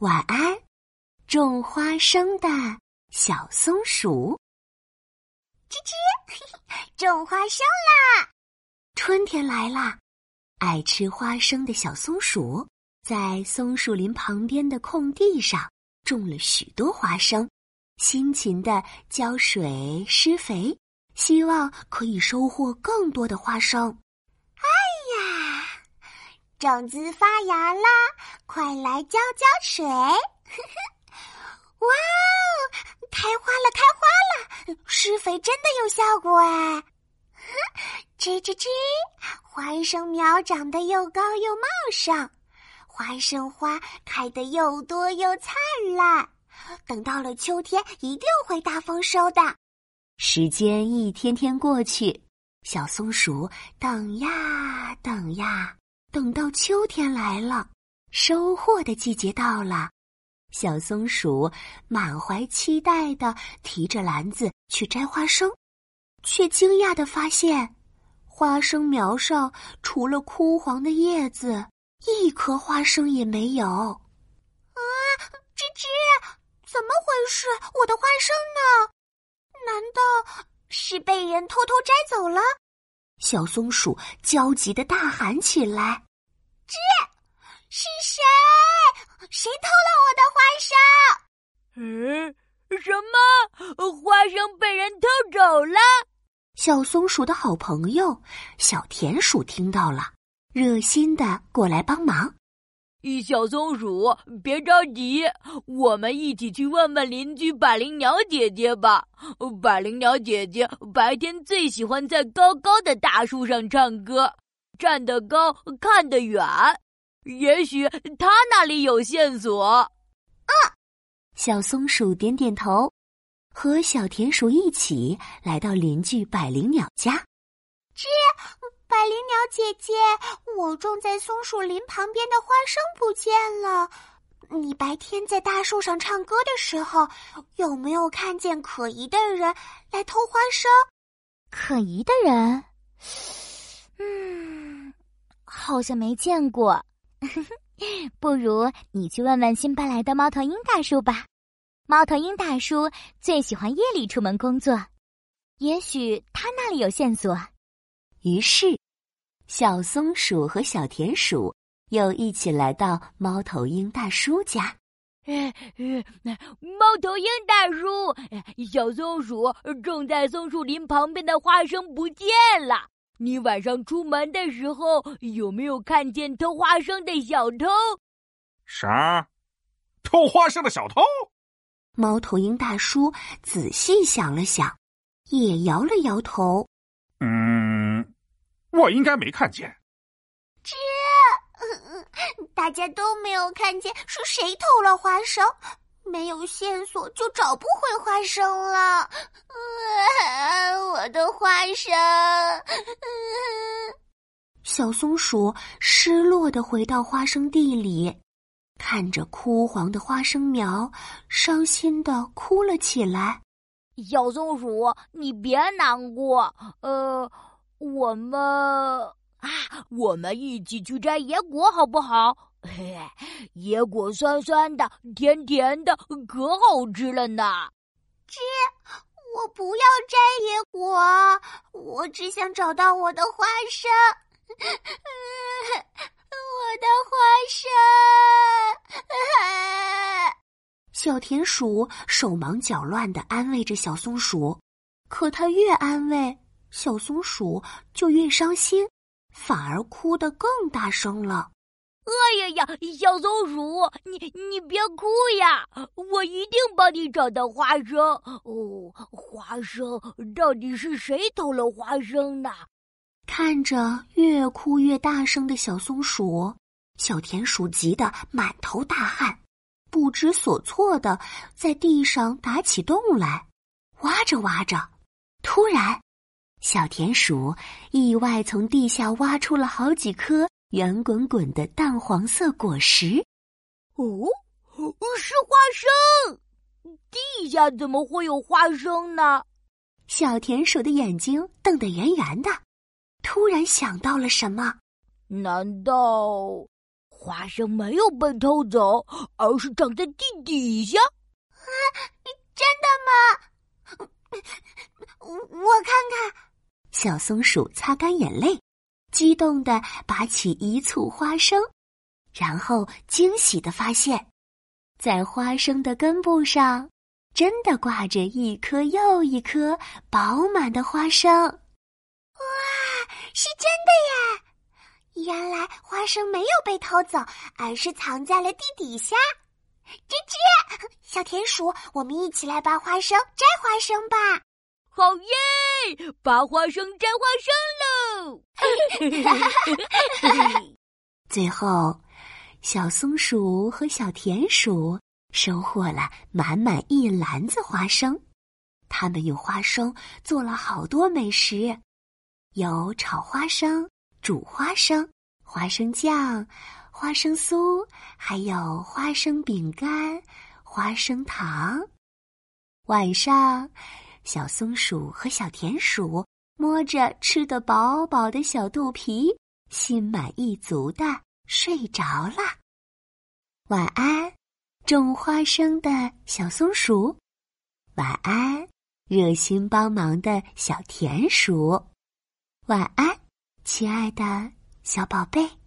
晚安，种花生的小松鼠。吱吱，种花生啦！春天来啦，爱吃花生的小松鼠在松树林旁边的空地上种了许多花生，辛勤的浇水施肥，希望可以收获更多的花生。种子发芽啦，快来浇浇水！哇哦，开花了，开花了！施肥真的有效果哎！吱吱吱，花生苗长得又高又茂盛，花生花开得又多又灿烂。等到了秋天，一定会大丰收的。时间一天天过去，小松鼠等呀等呀。等到秋天来了，收获的季节到了，小松鼠满怀期待的提着篮子去摘花生，却惊讶的发现，花生苗上除了枯黄的叶子，一颗花生也没有。啊，吱吱，怎么回事？我的花生呢？难道是被人偷偷摘走了？小松鼠焦急的大喊起来：“这，是谁？谁偷了我的花生？”“嗯，什么？花生被人偷走了？”小松鼠的好朋友小田鼠听到了，热心的过来帮忙。小松鼠，别着急，我们一起去问问邻居百灵鸟姐姐吧。百灵鸟姐姐白天最喜欢在高高的大树上唱歌，站得高，看得远。也许她那里有线索。啊，小松鼠点点头，和小田鼠一起来到邻居百灵鸟家。吱。百灵鸟姐姐，我种在松树林旁边的花生不见了。你白天在大树上唱歌的时候，有没有看见可疑的人来偷花生？可疑的人？嗯，好像没见过。不如你去问问新搬来的猫头鹰大叔吧。猫头鹰大叔最喜欢夜里出门工作，也许他那里有线索。于是，小松鼠和小田鼠又一起来到猫头鹰大叔家。猫头鹰大叔，小松鼠正在松树林旁边的花生不见了。你晚上出门的时候有没有看见偷花生的小偷？啥？偷花生的小偷？猫头鹰大叔仔细想了想，也摇了摇头。嗯，我应该没看见。这，大家都没有看见是谁偷了花生，没有线索就找不回花生了。我的花生，小松鼠失落的回到花生地里，看着枯黄的花生苗，伤心的哭了起来。小松鼠，你别难过。呃，我们啊，我们一起去摘野果好不好？嘿，野果酸酸的，甜甜的，可好吃了呢。吱，我不要摘野果，我只想找到我的花生。我的花生。小田鼠手忙脚乱的安慰着小松鼠，可它越安慰，小松鼠就越伤心，反而哭得更大声了。哎呀呀，小松鼠，你你别哭呀，我一定帮你找到花生。哦，花生到底是谁偷了花生呢？看着越哭越大声的小松鼠，小田鼠急得满头大汗。不知所措的在地上打起洞来，挖着挖着，突然，小田鼠意外从地下挖出了好几颗圆滚滚的淡黄色果实。哦，是花生！地下怎么会有花生呢？小田鼠的眼睛瞪得圆圆的，突然想到了什么？难道？花生没有被偷走，而是长在地底下。啊，真的吗？我看看。小松鼠擦干眼泪，激动的拔起一簇花生，然后惊喜的发现，在花生的根部上，真的挂着一颗又一颗饱满的花生。哇，是真的耶！原来花生没有被偷走，而是藏在了地底下。吱吱，小田鼠，我们一起来拔花生、摘花生吧！好耶！拔花生、摘花生喽！最后，小松鼠和小田鼠收获了满满一篮子花生。他们用花生做了好多美食，有炒花生。煮花生、花生酱、花生酥，还有花生饼干、花生糖。晚上，小松鼠和小田鼠摸着吃得饱饱的小肚皮，心满意足的睡着了。晚安，种花生的小松鼠。晚安，热心帮忙的小田鼠。晚安。亲爱的小宝贝。